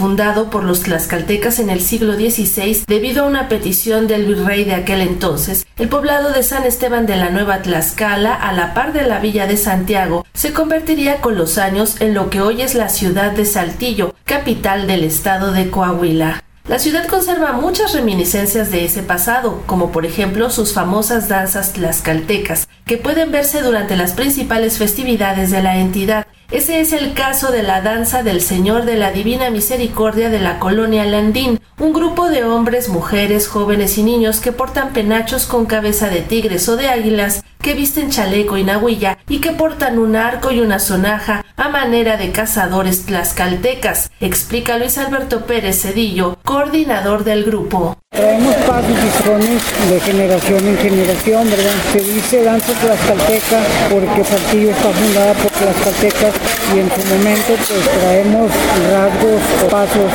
fundado por los tlaxcaltecas en el siglo XVI debido a una petición del virrey de aquel entonces, el poblado de San Esteban de la Nueva Tlaxcala, a la par de la villa de Santiago, se convertiría con los años en lo que hoy es la ciudad de Saltillo, capital del estado de Coahuila. La ciudad conserva muchas reminiscencias de ese pasado, como por ejemplo sus famosas danzas tlaxcaltecas, que pueden verse durante las principales festividades de la entidad. Ese es el caso de la danza del Señor de la Divina Misericordia de la colonia Landín, un grupo de hombres, mujeres, jóvenes y niños que portan penachos con cabeza de tigres o de águilas, que visten chaleco y nahuilla y que portan un arco y una sonaja a manera de cazadores tlaxcaltecas, explica Luis Alberto Pérez Cedillo, coordinador del grupo. Traemos pasos y sones de generación en generación, ¿verdad? Se dice danza tlaxcalteca porque Saltillo está fundada por tlaxcaltecas y en su momento pues traemos rasgos o pasos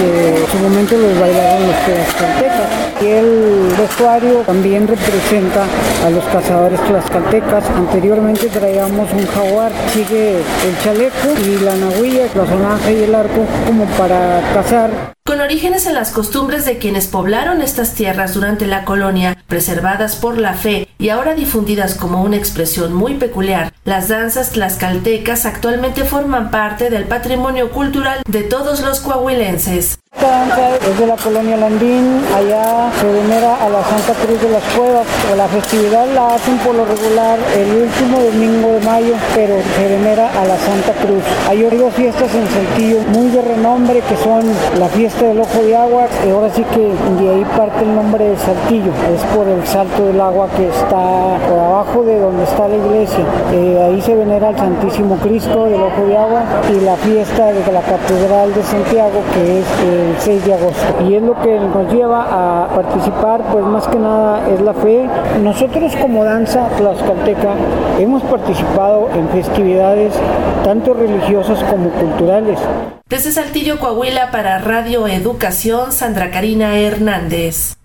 que en su momento los bailaron los tlaxcaltecas. Y el vestuario también representa a los cazadores tlaxcaltecas. Anteriormente traíamos un jaguar, sigue el chaleco y la nahuilla, la sonaja y el arco como para cazar con orígenes en las costumbres de quienes poblaron estas tierras durante la colonia, preservadas por la fe y ahora difundidas como una expresión muy peculiar, las danzas tlaxcaltecas actualmente forman parte del patrimonio cultural de todos los coahuilenses. Es de la colonia Landín, allá se venera a la Santa Cruz de las Cuevas, la festividad la hacen por lo regular el último domingo de mayo, pero se venera a la Santa Cruz. Hay dos fiestas en Saltillo muy de renombre que son la fiesta del Ojo de Agua, y ahora sí que de ahí parte el nombre de Saltillo, es por el salto del agua que está por abajo de donde está la iglesia. Eh, ahí se venera al Santísimo Cristo del Ojo de Agua y la fiesta de la Catedral de Santiago que es el 6 de agosto. Y es lo que nos lleva a participar, pues más que nada es la fe. Nosotros como danza tlaxcalteca hemos participado en festividades tanto religiosas como culturales. Desde Saltillo, Coahuila, para Radio Educación, Sandra Karina Hernández.